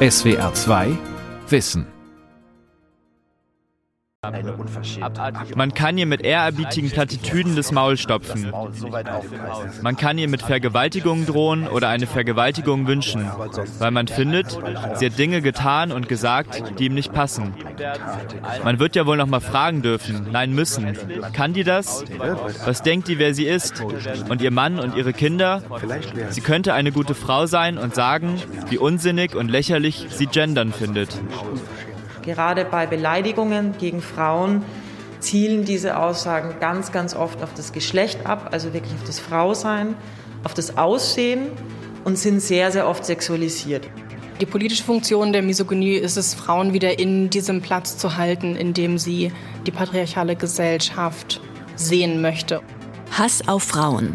SWR 2 Wissen man kann ihr mit ehrerbietigen Plattitüden das Maul stopfen. Man kann ihr mit Vergewaltigungen drohen oder eine Vergewaltigung wünschen, weil man findet, sie hat Dinge getan und gesagt, die ihm nicht passen. Man wird ja wohl noch mal fragen dürfen, nein müssen. Kann die das? Was denkt die, wer sie ist? Und ihr Mann und ihre Kinder? Sie könnte eine gute Frau sein und sagen, wie unsinnig und lächerlich sie gendern findet. Gerade bei Beleidigungen gegen Frauen zielen diese Aussagen ganz, ganz oft auf das Geschlecht ab, also wirklich auf das Frausein, auf das Aussehen und sind sehr, sehr oft sexualisiert. Die politische Funktion der Misogynie ist es, Frauen wieder in diesem Platz zu halten, in dem sie die patriarchale Gesellschaft sehen möchte. Hass auf Frauen.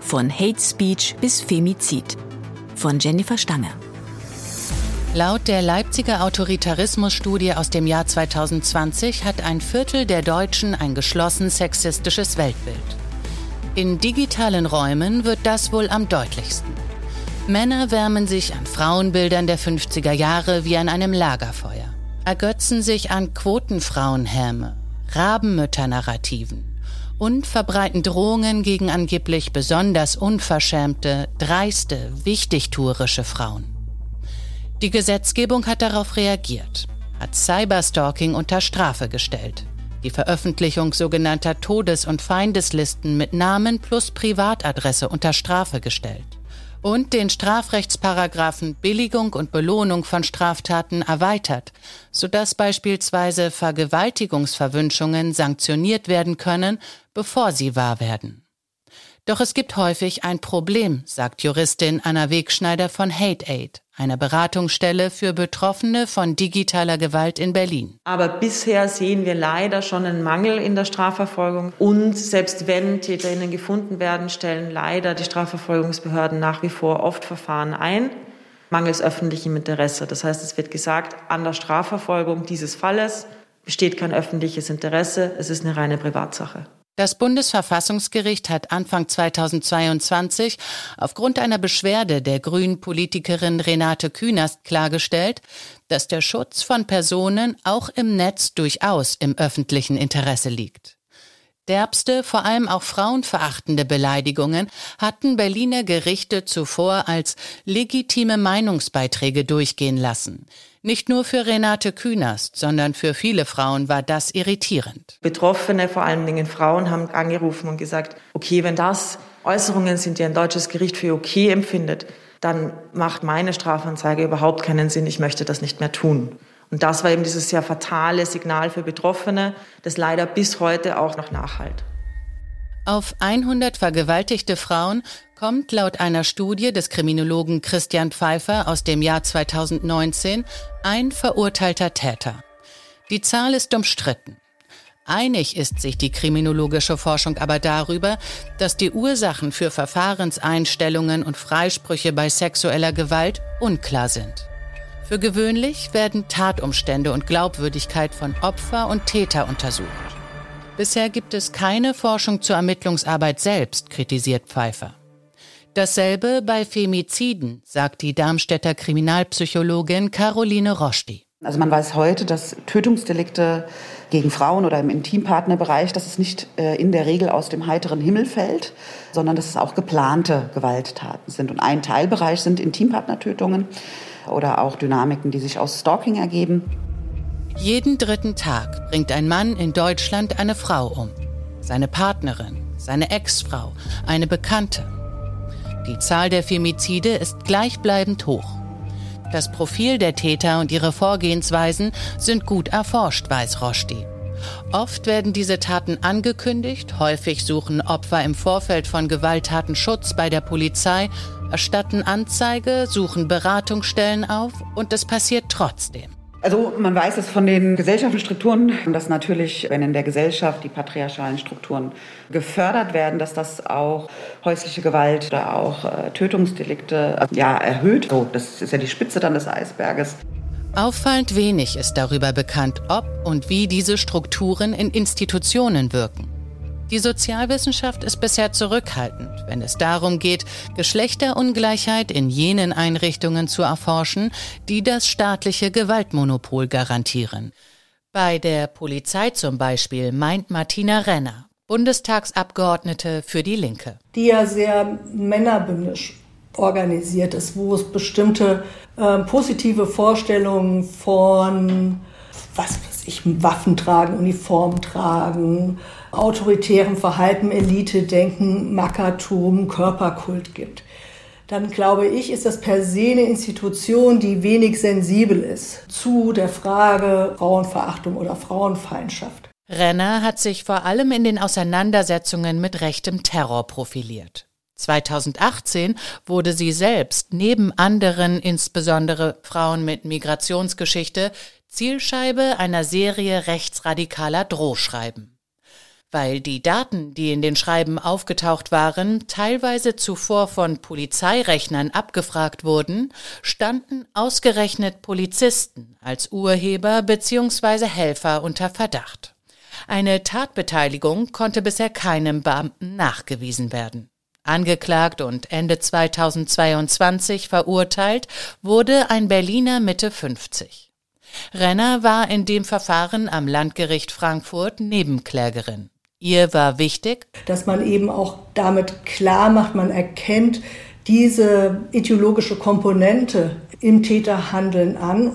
Von Hate Speech bis Femizid. Von Jennifer Stange. Laut der Leipziger Autoritarismusstudie aus dem Jahr 2020 hat ein Viertel der Deutschen ein geschlossen sexistisches Weltbild. In digitalen Räumen wird das wohl am deutlichsten. Männer wärmen sich an Frauenbildern der 50er Jahre wie an einem Lagerfeuer, ergötzen sich an Quotenfrauenhäme, Rabenmütter-Narrativen und verbreiten Drohungen gegen angeblich besonders unverschämte, dreiste, wichtigtuerische Frauen. Die Gesetzgebung hat darauf reagiert, hat Cyberstalking unter Strafe gestellt, die Veröffentlichung sogenannter Todes- und Feindeslisten mit Namen plus Privatadresse unter Strafe gestellt und den Strafrechtsparagraphen Billigung und Belohnung von Straftaten erweitert, sodass beispielsweise Vergewaltigungsverwünschungen sanktioniert werden können, bevor sie wahr werden. Doch es gibt häufig ein Problem, sagt Juristin Anna Wegschneider von Hate Aid, einer Beratungsstelle für Betroffene von digitaler Gewalt in Berlin. Aber bisher sehen wir leider schon einen Mangel in der Strafverfolgung. Und selbst wenn Täterinnen gefunden werden, stellen leider die Strafverfolgungsbehörden nach wie vor oft Verfahren ein mangels öffentlichem Interesse. Das heißt, es wird gesagt, an der Strafverfolgung dieses Falles besteht kein öffentliches Interesse, es ist eine reine Privatsache. Das Bundesverfassungsgericht hat Anfang 2022 aufgrund einer Beschwerde der grünen Politikerin Renate Künast klargestellt, dass der Schutz von Personen auch im Netz durchaus im öffentlichen Interesse liegt. Derbste, vor allem auch frauenverachtende Beleidigungen hatten Berliner Gerichte zuvor als legitime Meinungsbeiträge durchgehen lassen. Nicht nur für Renate Künast, sondern für viele Frauen war das irritierend. Betroffene, vor allen Dingen Frauen, haben angerufen und gesagt, okay, wenn das Äußerungen sind, die ein deutsches Gericht für okay empfindet, dann macht meine Strafanzeige überhaupt keinen Sinn. Ich möchte das nicht mehr tun. Und das war eben dieses sehr fatale Signal für Betroffene, das leider bis heute auch noch nachhalt. Auf 100 vergewaltigte Frauen kommt laut einer Studie des Kriminologen Christian Pfeiffer aus dem Jahr 2019 ein verurteilter Täter. Die Zahl ist umstritten. Einig ist sich die kriminologische Forschung aber darüber, dass die Ursachen für Verfahrenseinstellungen und Freisprüche bei sexueller Gewalt unklar sind. Für gewöhnlich werden Tatumstände und Glaubwürdigkeit von Opfer und Täter untersucht. Bisher gibt es keine Forschung zur Ermittlungsarbeit selbst, kritisiert Pfeiffer. Dasselbe bei Femiziden, sagt die Darmstädter Kriminalpsychologin Caroline Roschdi. Also man weiß heute, dass Tötungsdelikte gegen Frauen oder im Intimpartnerbereich, dass es nicht äh, in der Regel aus dem heiteren Himmel fällt, sondern dass es auch geplante Gewalttaten sind. Und ein Teilbereich sind Intimpartnertötungen oder auch Dynamiken, die sich aus Stalking ergeben. Jeden dritten Tag bringt ein Mann in Deutschland eine Frau um. Seine Partnerin, seine Ex-Frau, eine Bekannte. Die Zahl der Femizide ist gleichbleibend hoch. Das Profil der Täter und ihre Vorgehensweisen sind gut erforscht, weiß Roschdi. Oft werden diese Taten angekündigt, häufig suchen Opfer im Vorfeld von Gewalttaten Schutz bei der Polizei, erstatten Anzeige, suchen Beratungsstellen auf und es passiert trotzdem. Also man weiß es von den Gesellschaftsstrukturen, dass natürlich, wenn in der Gesellschaft die patriarchalen Strukturen gefördert werden, dass das auch häusliche Gewalt oder auch äh, Tötungsdelikte äh, ja, erhöht. So, das ist ja die Spitze dann des Eisberges. Auffallend wenig ist darüber bekannt, ob und wie diese Strukturen in Institutionen wirken. Die Sozialwissenschaft ist bisher zurückhaltend, wenn es darum geht, Geschlechterungleichheit in jenen Einrichtungen zu erforschen, die das staatliche Gewaltmonopol garantieren. Bei der Polizei zum Beispiel meint Martina Renner, Bundestagsabgeordnete für die Linke. Die ja sehr männerbündisch organisiert ist, wo es bestimmte äh, positive Vorstellungen von, was ich, Waffen tragen, Uniform tragen, autoritärem Verhalten, Elite-Denken, Mackertum, Körperkult gibt. Dann glaube ich, ist das per se eine Institution, die wenig sensibel ist zu der Frage Frauenverachtung oder Frauenfeindschaft. Renner hat sich vor allem in den Auseinandersetzungen mit rechtem Terror profiliert. 2018 wurde sie selbst neben anderen, insbesondere Frauen mit Migrationsgeschichte, Zielscheibe einer Serie rechtsradikaler Drohschreiben weil die Daten, die in den Schreiben aufgetaucht waren, teilweise zuvor von Polizeirechnern abgefragt wurden, standen ausgerechnet Polizisten als Urheber bzw. Helfer unter Verdacht. Eine Tatbeteiligung konnte bisher keinem Beamten nachgewiesen werden. Angeklagt und Ende 2022 verurteilt wurde ein Berliner Mitte 50. Renner war in dem Verfahren am Landgericht Frankfurt Nebenklägerin. Ihr war wichtig, dass man eben auch damit klar macht, man erkennt diese ideologische Komponente im Täterhandeln an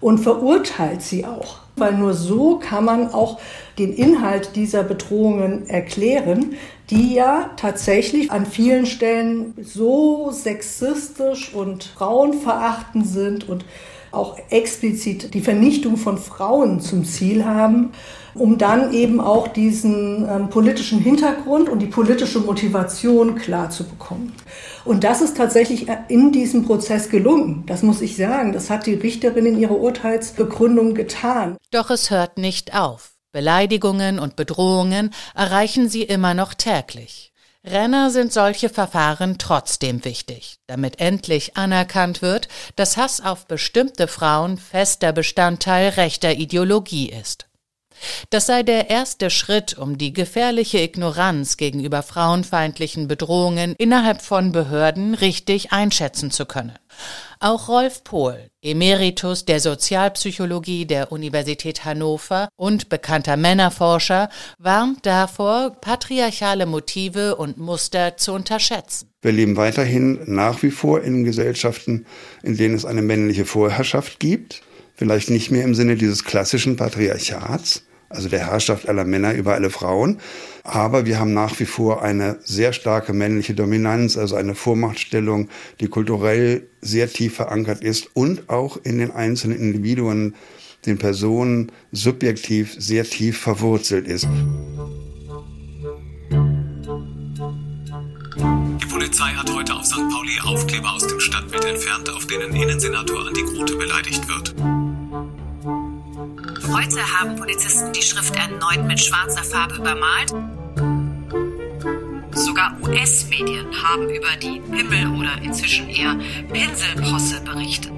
und verurteilt sie auch. Weil nur so kann man auch den Inhalt dieser Bedrohungen erklären, die ja tatsächlich an vielen Stellen so sexistisch und frauenverachtend sind und auch explizit die Vernichtung von Frauen zum Ziel haben um dann eben auch diesen ähm, politischen Hintergrund und die politische Motivation klar zu bekommen. Und das ist tatsächlich äh, in diesem Prozess gelungen. Das muss ich sagen. Das hat die Richterin in ihrer Urteilsbegründung getan. Doch es hört nicht auf. Beleidigungen und Bedrohungen erreichen sie immer noch täglich. Renner sind solche Verfahren trotzdem wichtig, damit endlich anerkannt wird, dass Hass auf bestimmte Frauen fester Bestandteil rechter Ideologie ist. Das sei der erste Schritt, um die gefährliche Ignoranz gegenüber frauenfeindlichen Bedrohungen innerhalb von Behörden richtig einschätzen zu können. Auch Rolf Pohl, Emeritus der Sozialpsychologie der Universität Hannover und bekannter Männerforscher, warnt davor, patriarchale Motive und Muster zu unterschätzen. Wir leben weiterhin nach wie vor in Gesellschaften, in denen es eine männliche Vorherrschaft gibt vielleicht nicht mehr im Sinne dieses klassischen Patriarchats, also der Herrschaft aller Männer über alle Frauen. Aber wir haben nach wie vor eine sehr starke männliche Dominanz, also eine Vormachtstellung, die kulturell sehr tief verankert ist und auch in den einzelnen Individuen, den Personen subjektiv sehr tief verwurzelt ist. Die Polizei hat heute auf St. Pauli Aufkleber aus dem Stadtbild entfernt, auf denen Innensenator Andi Grote beleidigt wird. Heute haben Polizisten die Schrift erneut mit schwarzer Farbe übermalt. Sogar US-Medien haben über die Pimmel- oder inzwischen eher Pinselposse berichtet.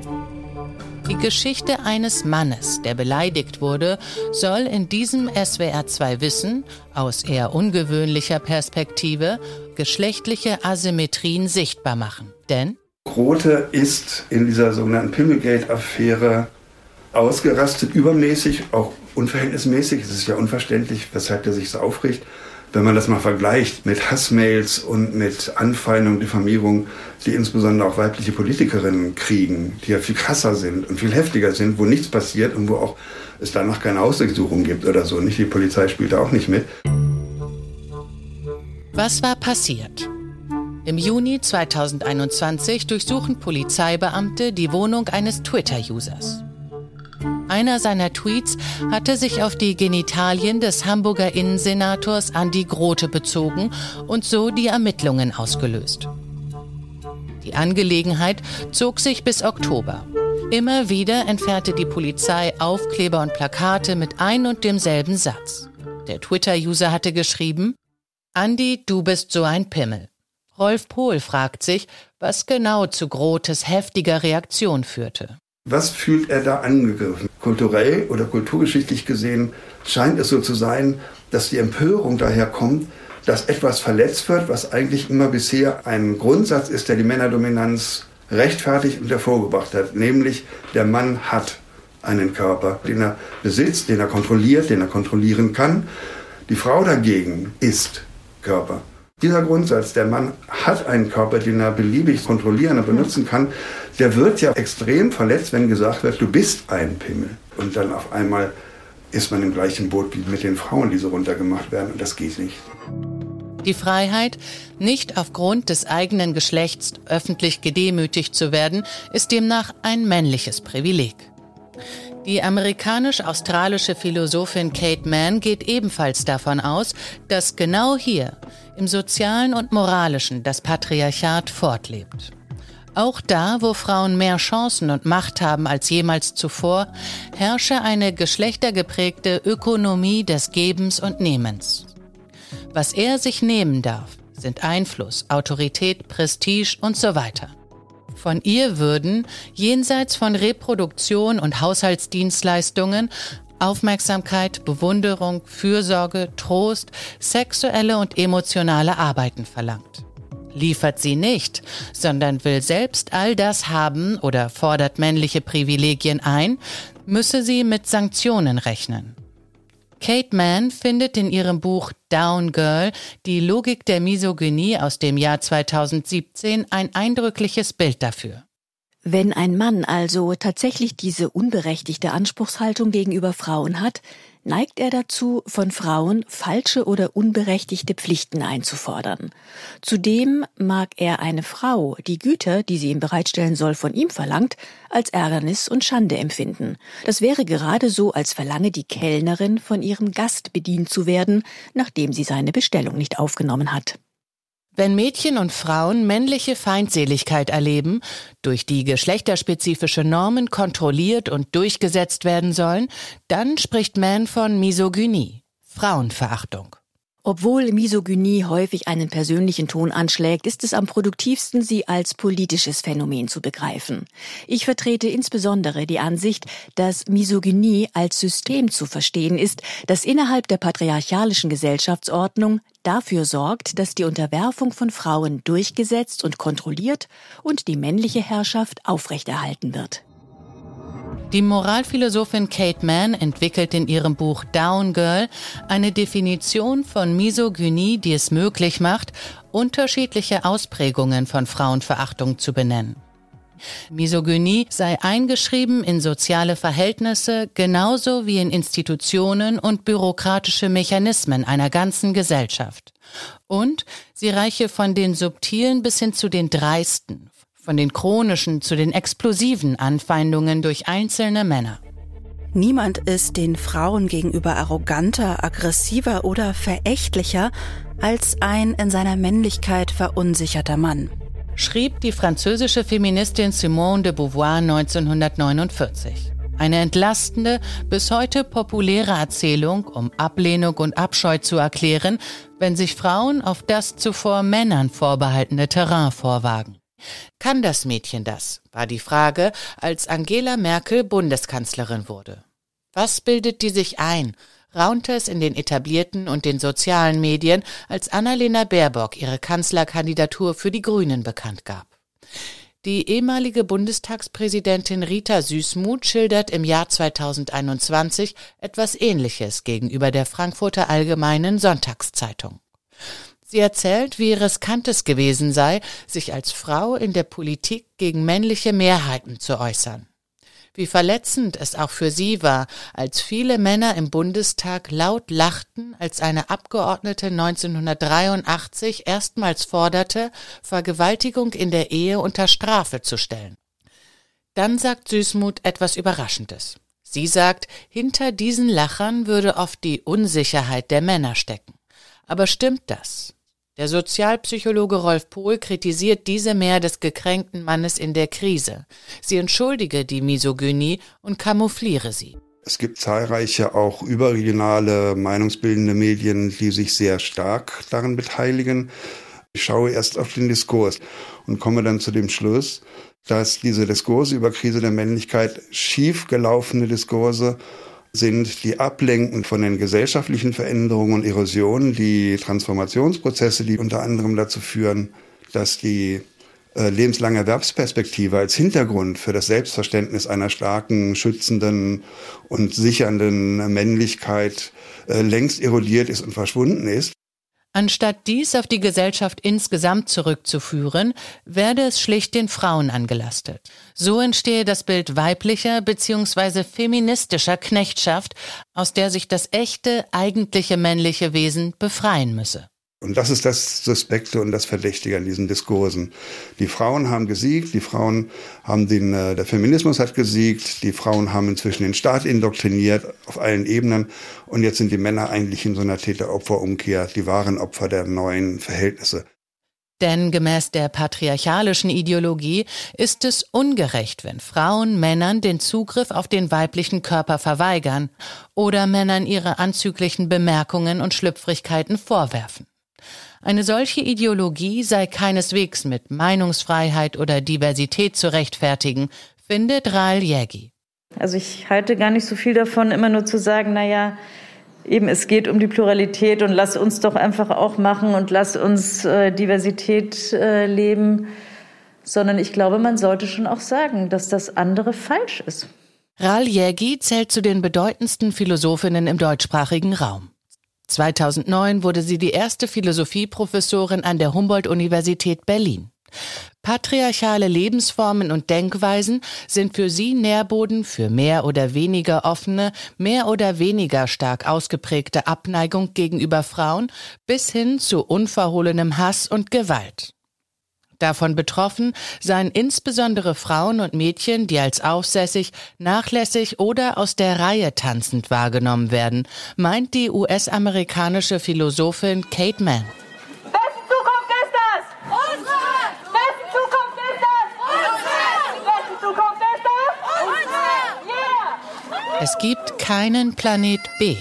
Die Geschichte eines Mannes, der beleidigt wurde, soll in diesem SWR2 Wissen aus eher ungewöhnlicher Perspektive geschlechtliche Asymmetrien sichtbar machen. Denn Grote ist in dieser sogenannten Pimmelgate-Affäre ausgerastet, übermäßig, auch unverhältnismäßig. Es ist ja unverständlich, weshalb er sich so aufricht. Wenn man das mal vergleicht mit Hassmails und mit Anfeindungen, Diffamierung, die insbesondere auch weibliche Politikerinnen kriegen, die ja viel krasser sind und viel heftiger sind, wo nichts passiert und wo auch es danach keine Hausdurchsuchung gibt oder so. Nicht die Polizei spielt da auch nicht mit. Was war passiert? Im Juni 2021 durchsuchen Polizeibeamte die Wohnung eines Twitter-Users. Einer seiner Tweets hatte sich auf die Genitalien des Hamburger Innensenators Andi Grote bezogen und so die Ermittlungen ausgelöst. Die Angelegenheit zog sich bis Oktober. Immer wieder entfernte die Polizei Aufkleber und Plakate mit ein und demselben Satz. Der Twitter-User hatte geschrieben, Andi, du bist so ein Pimmel. Rolf Pohl fragt sich, was genau zu Grotes heftiger Reaktion führte. Was fühlt er da angegriffen? Kulturell oder kulturgeschichtlich gesehen scheint es so zu sein, dass die Empörung daher kommt, dass etwas verletzt wird, was eigentlich immer bisher ein Grundsatz ist, der die Männerdominanz rechtfertigt und hervorgebracht hat, nämlich der Mann hat einen Körper, den er besitzt, den er kontrolliert, den er kontrollieren kann. Die Frau dagegen ist Körper. Dieser Grundsatz, der Mann hat einen Körper, den er beliebig kontrollieren und benutzen kann, der wird ja extrem verletzt, wenn gesagt wird, du bist ein Pimmel. Und dann auf einmal ist man im gleichen Boot wie mit den Frauen, die so runtergemacht werden. Und das geht nicht. Die Freiheit, nicht aufgrund des eigenen Geschlechts öffentlich gedemütigt zu werden, ist demnach ein männliches Privileg. Die amerikanisch-australische Philosophin Kate Mann geht ebenfalls davon aus, dass genau hier, im sozialen und moralischen, das Patriarchat fortlebt. Auch da, wo Frauen mehr Chancen und Macht haben als jemals zuvor, herrsche eine geschlechtergeprägte Ökonomie des Gebens und Nehmens. Was er sich nehmen darf, sind Einfluss, Autorität, Prestige und so weiter. Von ihr würden, jenseits von Reproduktion und Haushaltsdienstleistungen, Aufmerksamkeit, Bewunderung, Fürsorge, Trost, sexuelle und emotionale Arbeiten verlangt liefert sie nicht, sondern will selbst all das haben oder fordert männliche Privilegien ein, müsse sie mit Sanktionen rechnen. Kate Mann findet in ihrem Buch Down Girl die Logik der Misogynie aus dem Jahr 2017 ein eindrückliches Bild dafür. Wenn ein Mann also tatsächlich diese unberechtigte Anspruchshaltung gegenüber Frauen hat, neigt er dazu, von Frauen falsche oder unberechtigte Pflichten einzufordern. Zudem mag er eine Frau, die Güter, die sie ihm bereitstellen soll, von ihm verlangt, als Ärgernis und Schande empfinden. Das wäre gerade so, als verlange die Kellnerin von ihrem Gast bedient zu werden, nachdem sie seine Bestellung nicht aufgenommen hat. Wenn Mädchen und Frauen männliche Feindseligkeit erleben, durch die geschlechterspezifische Normen kontrolliert und durchgesetzt werden sollen, dann spricht Mann von Misogynie, Frauenverachtung. Obwohl Misogynie häufig einen persönlichen Ton anschlägt, ist es am produktivsten, sie als politisches Phänomen zu begreifen. Ich vertrete insbesondere die Ansicht, dass Misogynie als System zu verstehen ist, das innerhalb der patriarchalischen Gesellschaftsordnung dafür sorgt, dass die Unterwerfung von Frauen durchgesetzt und kontrolliert und die männliche Herrschaft aufrechterhalten wird. Die Moralphilosophin Kate Mann entwickelt in ihrem Buch Down Girl eine Definition von Misogynie, die es möglich macht, unterschiedliche Ausprägungen von Frauenverachtung zu benennen. Misogynie sei eingeschrieben in soziale Verhältnisse genauso wie in Institutionen und bürokratische Mechanismen einer ganzen Gesellschaft. Und sie reiche von den subtilen bis hin zu den dreisten, von den chronischen zu den explosiven Anfeindungen durch einzelne Männer. Niemand ist den Frauen gegenüber arroganter, aggressiver oder verächtlicher als ein in seiner Männlichkeit verunsicherter Mann, schrieb die französische Feministin Simone de Beauvoir 1949. Eine entlastende, bis heute populäre Erzählung, um Ablehnung und Abscheu zu erklären, wenn sich Frauen auf das zuvor Männern vorbehaltene Terrain vorwagen. Kann das Mädchen das? war die Frage, als Angela Merkel Bundeskanzlerin wurde. Was bildet die sich ein? raunte es in den etablierten und den sozialen Medien, als Annalena Baerbock ihre Kanzlerkandidatur für die Grünen bekannt gab. Die ehemalige Bundestagspräsidentin Rita Süßmuth schildert im Jahr 2021 etwas Ähnliches gegenüber der Frankfurter Allgemeinen Sonntagszeitung. Sie erzählt, wie riskant es gewesen sei, sich als Frau in der Politik gegen männliche Mehrheiten zu äußern. Wie verletzend es auch für sie war, als viele Männer im Bundestag laut lachten, als eine Abgeordnete 1983 erstmals forderte, Vergewaltigung in der Ehe unter Strafe zu stellen. Dann sagt Süßmuth etwas Überraschendes. Sie sagt, hinter diesen Lachern würde oft die Unsicherheit der Männer stecken. Aber stimmt das? Der Sozialpsychologe Rolf Pohl kritisiert diese Mehr des gekränkten Mannes in der Krise. Sie entschuldige die Misogynie und kamoufliere sie. Es gibt zahlreiche auch überregionale Meinungsbildende Medien, die sich sehr stark daran beteiligen. Ich schaue erst auf den Diskurs und komme dann zu dem Schluss, dass diese Diskurse über Krise der Männlichkeit schiefgelaufene Diskurse sind, die ablenken von den gesellschaftlichen Veränderungen und Erosionen, die Transformationsprozesse, die unter anderem dazu führen, dass die äh, lebenslange Erwerbsperspektive als Hintergrund für das Selbstverständnis einer starken, schützenden und sichernden Männlichkeit äh, längst erodiert ist und verschwunden ist. Anstatt dies auf die Gesellschaft insgesamt zurückzuführen, werde es schlicht den Frauen angelastet. So entstehe das Bild weiblicher bzw. feministischer Knechtschaft, aus der sich das echte, eigentliche männliche Wesen befreien müsse. Und das ist das Suspekte und das Verdächtige an diesen Diskursen. Die Frauen haben gesiegt, die Frauen haben den, äh, der Feminismus hat gesiegt, die Frauen haben inzwischen den Staat indoktriniert auf allen Ebenen und jetzt sind die Männer eigentlich in so einer Täter-Opfer-Umkehr die wahren Opfer der neuen Verhältnisse. Denn gemäß der patriarchalischen Ideologie ist es ungerecht, wenn Frauen Männern den Zugriff auf den weiblichen Körper verweigern oder Männern ihre anzüglichen Bemerkungen und Schlüpfrigkeiten vorwerfen. Eine solche Ideologie sei keineswegs mit Meinungsfreiheit oder Diversität zu rechtfertigen, findet Raal Jägi. Also ich halte gar nicht so viel davon, immer nur zu sagen, naja, eben es geht um die Pluralität und lass uns doch einfach auch machen und lass uns äh, Diversität äh, leben, sondern ich glaube, man sollte schon auch sagen, dass das andere falsch ist. Raal Jägi zählt zu den bedeutendsten Philosophinnen im deutschsprachigen Raum. 2009 wurde sie die erste Philosophieprofessorin an der Humboldt-Universität Berlin. Patriarchale Lebensformen und Denkweisen sind für sie Nährboden für mehr oder weniger offene, mehr oder weniger stark ausgeprägte Abneigung gegenüber Frauen bis hin zu unverhohlenem Hass und Gewalt. Davon betroffen seien insbesondere Frauen und Mädchen, die als aufsässig, nachlässig oder aus der Reihe tanzend wahrgenommen werden, meint die US-amerikanische Philosophin Kate Mann. Wessen Zukunft ist das? Unsere! Wessen Zukunft ist das? Unsere! Wessen Zukunft ist das? Unsere! Yeah! Es gibt keinen Planet B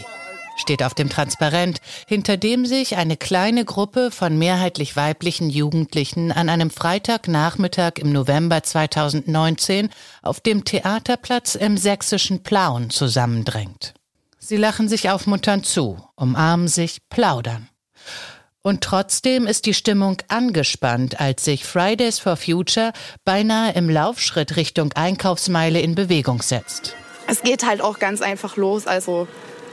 steht auf dem Transparent, hinter dem sich eine kleine Gruppe von mehrheitlich weiblichen Jugendlichen an einem Freitagnachmittag im November 2019 auf dem Theaterplatz im sächsischen Plauen zusammendrängt. Sie lachen sich aufmunternd zu, umarmen sich, plaudern. Und trotzdem ist die Stimmung angespannt, als sich Fridays for Future beinahe im Laufschritt Richtung Einkaufsmeile in Bewegung setzt. Es geht halt auch ganz einfach los. Also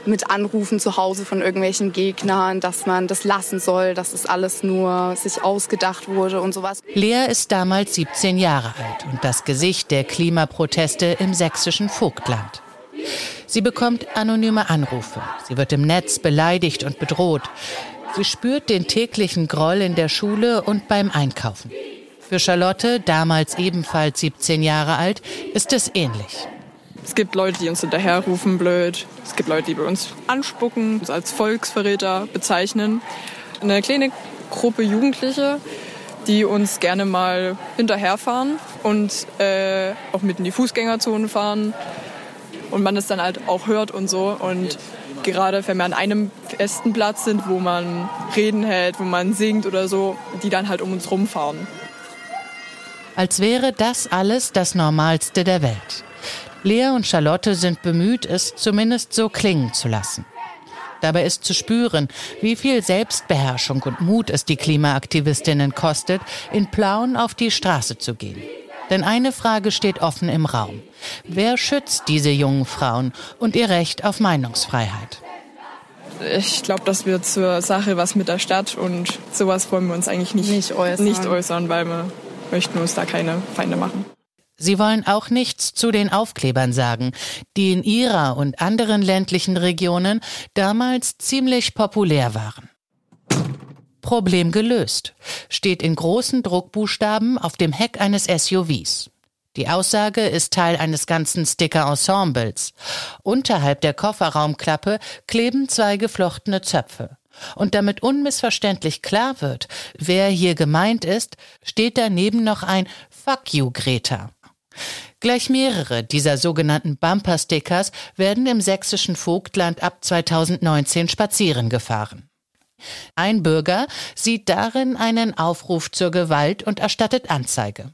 mit Anrufen zu Hause von irgendwelchen Gegnern, dass man das lassen soll, dass es alles nur sich ausgedacht wurde und sowas. Lea ist damals 17 Jahre alt und das Gesicht der Klimaproteste im sächsischen Vogtland. Sie bekommt anonyme Anrufe. Sie wird im Netz beleidigt und bedroht. Sie spürt den täglichen Groll in der Schule und beim Einkaufen. Für Charlotte, damals ebenfalls 17 Jahre alt, ist es ähnlich. Es gibt Leute, die uns hinterherrufen, blöd. Es gibt Leute, die bei uns anspucken, uns als Volksverräter bezeichnen. Eine kleine Gruppe Jugendliche, die uns gerne mal hinterherfahren und äh, auch mit in die Fußgängerzone fahren. Und man es dann halt auch hört und so. Und gerade wenn wir an einem festen Platz sind, wo man Reden hält, wo man singt oder so, die dann halt um uns rumfahren. Als wäre das alles das Normalste der Welt. Lea und Charlotte sind bemüht, es zumindest so klingen zu lassen. Dabei ist zu spüren, wie viel Selbstbeherrschung und Mut es die Klimaaktivistinnen kostet, in Plauen auf die Straße zu gehen. Denn eine Frage steht offen im Raum. Wer schützt diese jungen Frauen und ihr Recht auf Meinungsfreiheit? Ich glaube, das wird zur Sache was mit der Stadt und sowas wollen wir uns eigentlich nicht, nicht, äußern. nicht äußern, weil wir möchten uns da keine Feinde machen. Sie wollen auch nichts zu den Aufklebern sagen, die in ihrer und anderen ländlichen Regionen damals ziemlich populär waren. Problem gelöst steht in großen Druckbuchstaben auf dem Heck eines SUVs. Die Aussage ist Teil eines ganzen Sticker-Ensembles. Unterhalb der Kofferraumklappe kleben zwei geflochtene Zöpfe. Und damit unmissverständlich klar wird, wer hier gemeint ist, steht daneben noch ein Fuck you, Greta. Gleich mehrere dieser sogenannten Bumper-Stickers werden im sächsischen Vogtland ab 2019 spazieren gefahren. Ein Bürger sieht darin einen Aufruf zur Gewalt und erstattet Anzeige.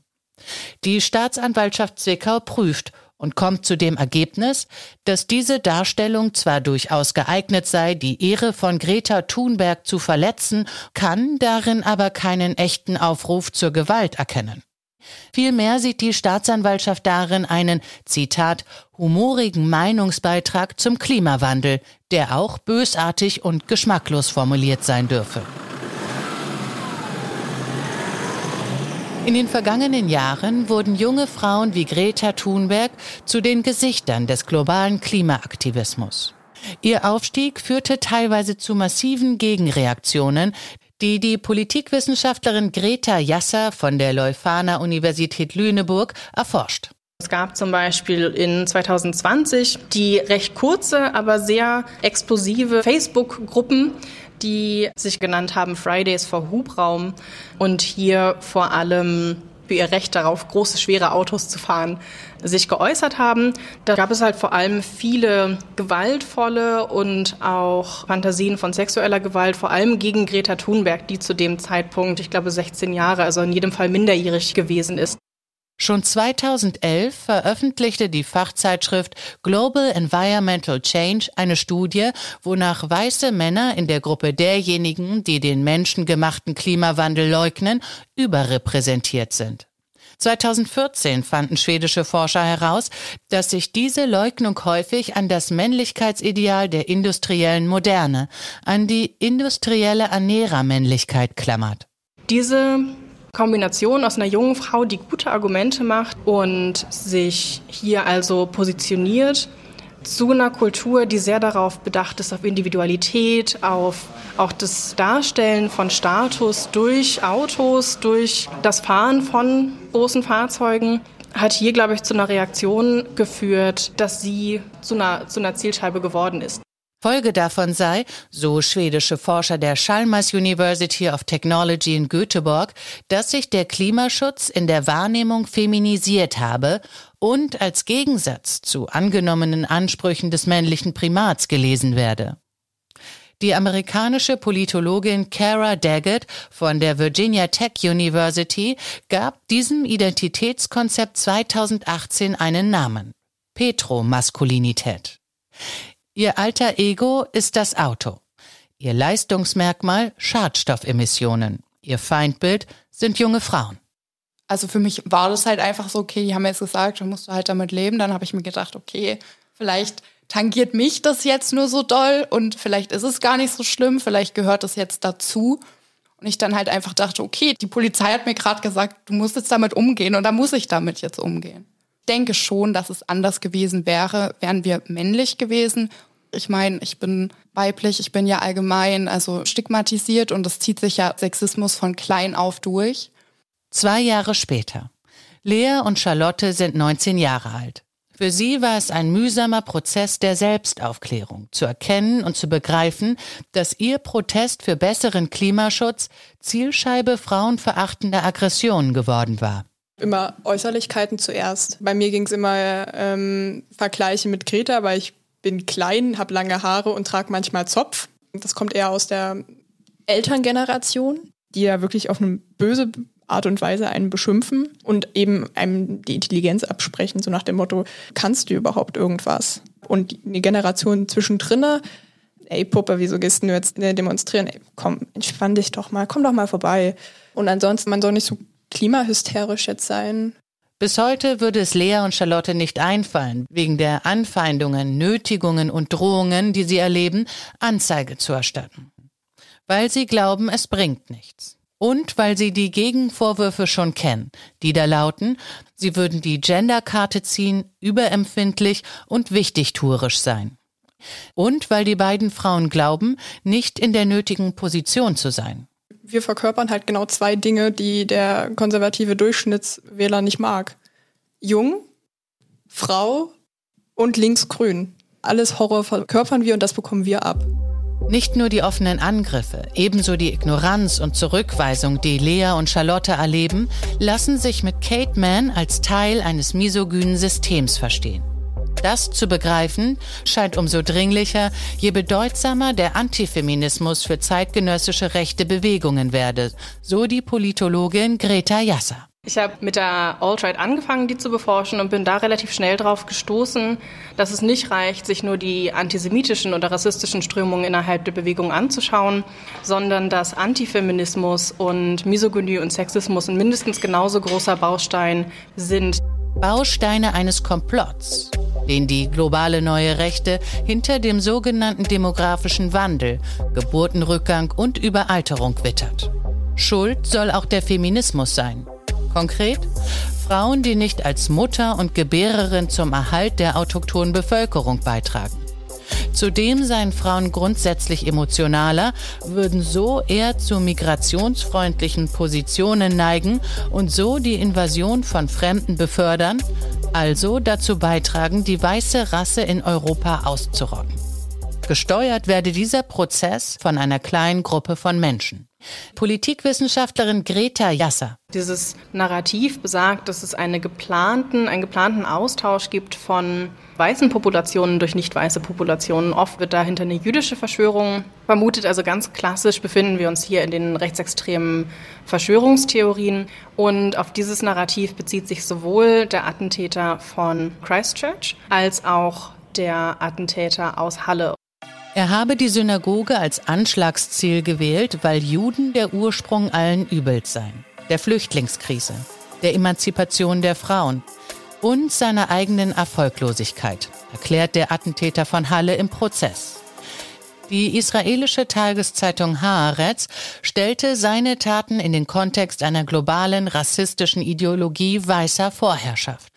Die Staatsanwaltschaft Zwickau prüft und kommt zu dem Ergebnis, dass diese Darstellung zwar durchaus geeignet sei, die Ehre von Greta Thunberg zu verletzen, kann darin aber keinen echten Aufruf zur Gewalt erkennen. Vielmehr sieht die Staatsanwaltschaft darin einen, Zitat, humorigen Meinungsbeitrag zum Klimawandel, der auch bösartig und geschmacklos formuliert sein dürfe. In den vergangenen Jahren wurden junge Frauen wie Greta Thunberg zu den Gesichtern des globalen Klimaaktivismus. Ihr Aufstieg führte teilweise zu massiven Gegenreaktionen, die die Politikwissenschaftlerin Greta Jasser von der Leuphana Universität Lüneburg erforscht. Es gab zum Beispiel in 2020 die recht kurze, aber sehr explosive Facebook-Gruppen, die sich genannt haben Fridays for Hubraum und hier vor allem für ihr Recht darauf, große, schwere Autos zu fahren, sich geäußert haben. Da gab es halt vor allem viele gewaltvolle und auch Fantasien von sexueller Gewalt, vor allem gegen Greta Thunberg, die zu dem Zeitpunkt, ich glaube, 16 Jahre, also in jedem Fall minderjährig gewesen ist. Schon 2011 veröffentlichte die Fachzeitschrift Global Environmental Change eine Studie, wonach weiße Männer in der Gruppe derjenigen, die den menschengemachten Klimawandel leugnen, überrepräsentiert sind. 2014 fanden schwedische Forscher heraus, dass sich diese Leugnung häufig an das Männlichkeitsideal der industriellen Moderne, an die industrielle Ernährermännlichkeit klammert. Diese Kombination aus einer jungen Frau, die gute Argumente macht und sich hier also positioniert zu einer Kultur, die sehr darauf bedacht ist, auf Individualität, auf auch das Darstellen von Status durch Autos, durch das Fahren von großen Fahrzeugen, hat hier, glaube ich, zu einer Reaktion geführt, dass sie zu einer, zu einer Zielscheibe geworden ist. Folge davon sei, so schwedische Forscher der Chalmers University of Technology in Göteborg, dass sich der Klimaschutz in der Wahrnehmung feminisiert habe und als Gegensatz zu angenommenen Ansprüchen des männlichen Primats gelesen werde. Die amerikanische Politologin Kara Daggett von der Virginia Tech University gab diesem Identitätskonzept 2018 einen Namen. Petromaskulinität. Ihr alter Ego ist das Auto. Ihr Leistungsmerkmal Schadstoffemissionen. Ihr Feindbild sind junge Frauen. Also für mich war das halt einfach so, okay, die haben jetzt gesagt, dann musst du halt damit leben. Dann habe ich mir gedacht, okay, vielleicht tangiert mich das jetzt nur so doll und vielleicht ist es gar nicht so schlimm, vielleicht gehört es jetzt dazu. Und ich dann halt einfach dachte, okay, die Polizei hat mir gerade gesagt, du musst jetzt damit umgehen und da muss ich damit jetzt umgehen. Ich denke schon, dass es anders gewesen wäre, wären wir männlich gewesen ich meine, ich bin weiblich, ich bin ja allgemein also stigmatisiert und es zieht sich ja Sexismus von klein auf durch. Zwei Jahre später. Lea und Charlotte sind 19 Jahre alt. Für sie war es ein mühsamer Prozess der Selbstaufklärung, zu erkennen und zu begreifen, dass ihr Protest für besseren Klimaschutz Zielscheibe frauenverachtender Aggressionen geworden war. Immer Äußerlichkeiten zuerst. Bei mir ging es immer ähm, Vergleiche mit Greta, weil ich bin klein, habe lange Haare und trage manchmal Zopf. Das kommt eher aus der Elterngeneration, die ja wirklich auf eine böse Art und Weise einen beschimpfen und eben einem die Intelligenz absprechen, so nach dem Motto, kannst du überhaupt irgendwas? Und die Generation zwischendrin, ey Puppe, wieso gehst du jetzt demonstrieren? Ey, komm, entspann dich doch mal, komm doch mal vorbei. Und ansonsten, man soll nicht so klimahysterisch jetzt sein. Bis heute würde es Lea und Charlotte nicht einfallen, wegen der Anfeindungen, Nötigungen und Drohungen, die sie erleben, Anzeige zu erstatten. Weil sie glauben, es bringt nichts. Und weil sie die Gegenvorwürfe schon kennen, die da lauten, sie würden die Genderkarte ziehen, überempfindlich und wichtigtuerisch sein. Und weil die beiden Frauen glauben, nicht in der nötigen Position zu sein wir verkörpern halt genau zwei Dinge, die der konservative Durchschnittswähler nicht mag. Jung, Frau und linksgrün. Alles Horror verkörpern wir und das bekommen wir ab. Nicht nur die offenen Angriffe, ebenso die Ignoranz und Zurückweisung, die Lea und Charlotte erleben, lassen sich mit Kate Mann als Teil eines misogynen Systems verstehen. Das zu begreifen scheint umso dringlicher, je bedeutsamer der Antifeminismus für zeitgenössische rechte Bewegungen werde, so die Politologin Greta Jasser. Ich habe mit der Alt-Right angefangen, die zu beforschen und bin da relativ schnell drauf gestoßen, dass es nicht reicht, sich nur die antisemitischen oder rassistischen Strömungen innerhalb der Bewegung anzuschauen, sondern dass Antifeminismus und Misogynie und Sexismus ein mindestens genauso großer Baustein sind. Bausteine eines Komplotts, den die globale neue Rechte hinter dem sogenannten demografischen Wandel, Geburtenrückgang und Überalterung wittert. Schuld soll auch der Feminismus sein. Konkret? Frauen, die nicht als Mutter und Gebärerin zum Erhalt der autochthonen Bevölkerung beitragen. Zudem seien Frauen grundsätzlich emotionaler, würden so eher zu migrationsfreundlichen Positionen neigen und so die Invasion von Fremden befördern, also dazu beitragen, die weiße Rasse in Europa auszurotten. Gesteuert werde dieser Prozess von einer kleinen Gruppe von Menschen. Politikwissenschaftlerin Greta Jasser. Dieses Narrativ besagt, dass es eine geplanten, einen geplanten Austausch gibt von weißen Populationen durch nicht weiße Populationen. Oft wird dahinter eine jüdische Verschwörung vermutet. Also ganz klassisch befinden wir uns hier in den rechtsextremen Verschwörungstheorien. Und auf dieses Narrativ bezieht sich sowohl der Attentäter von Christchurch als auch der Attentäter aus Halle. Er habe die Synagoge als Anschlagsziel gewählt, weil Juden der Ursprung allen Übels seien. Der Flüchtlingskrise, der Emanzipation der Frauen und seiner eigenen Erfolglosigkeit, erklärt der Attentäter von Halle im Prozess. Die israelische Tageszeitung Haaretz stellte seine Taten in den Kontext einer globalen rassistischen Ideologie weißer Vorherrschaft.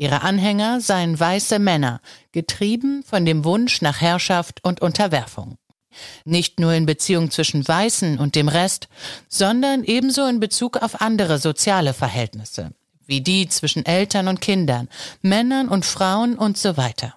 Ihre Anhänger seien weiße Männer, getrieben von dem Wunsch nach Herrschaft und Unterwerfung. Nicht nur in Beziehung zwischen Weißen und dem Rest, sondern ebenso in Bezug auf andere soziale Verhältnisse, wie die zwischen Eltern und Kindern, Männern und Frauen und so weiter.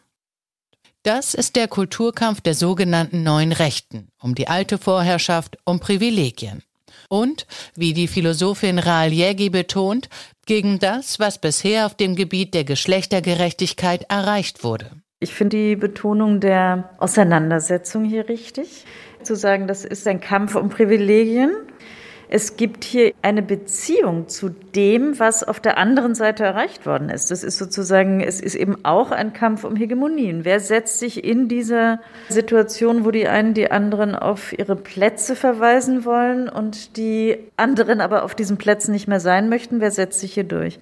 Das ist der Kulturkampf der sogenannten neuen Rechten, um die alte Vorherrschaft, um Privilegien. Und, wie die Philosophin Raal Jägi betont, gegen das, was bisher auf dem Gebiet der Geschlechtergerechtigkeit erreicht wurde. Ich finde die Betonung der Auseinandersetzung hier richtig. Zu sagen, das ist ein Kampf um Privilegien es gibt hier eine Beziehung zu dem, was auf der anderen Seite erreicht worden ist. Das ist sozusagen, es ist eben auch ein Kampf um Hegemonien. Wer setzt sich in dieser Situation, wo die einen die anderen auf ihre Plätze verweisen wollen und die anderen aber auf diesen Plätzen nicht mehr sein möchten, wer setzt sich hier durch?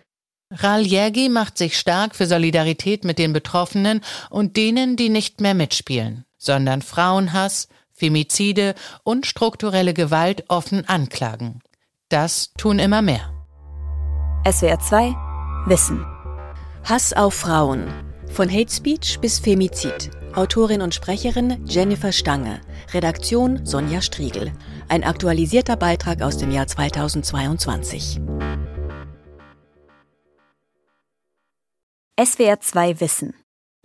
Ral Yergi macht sich stark für Solidarität mit den Betroffenen und denen, die nicht mehr mitspielen, sondern Frauenhass, Femizide und strukturelle Gewalt offen anklagen. Das tun immer mehr. SWR 2 Wissen. Hass auf Frauen. Von Hate Speech bis Femizid. Autorin und Sprecherin Jennifer Stange. Redaktion Sonja Striegel. Ein aktualisierter Beitrag aus dem Jahr 2022. SWR 2 Wissen.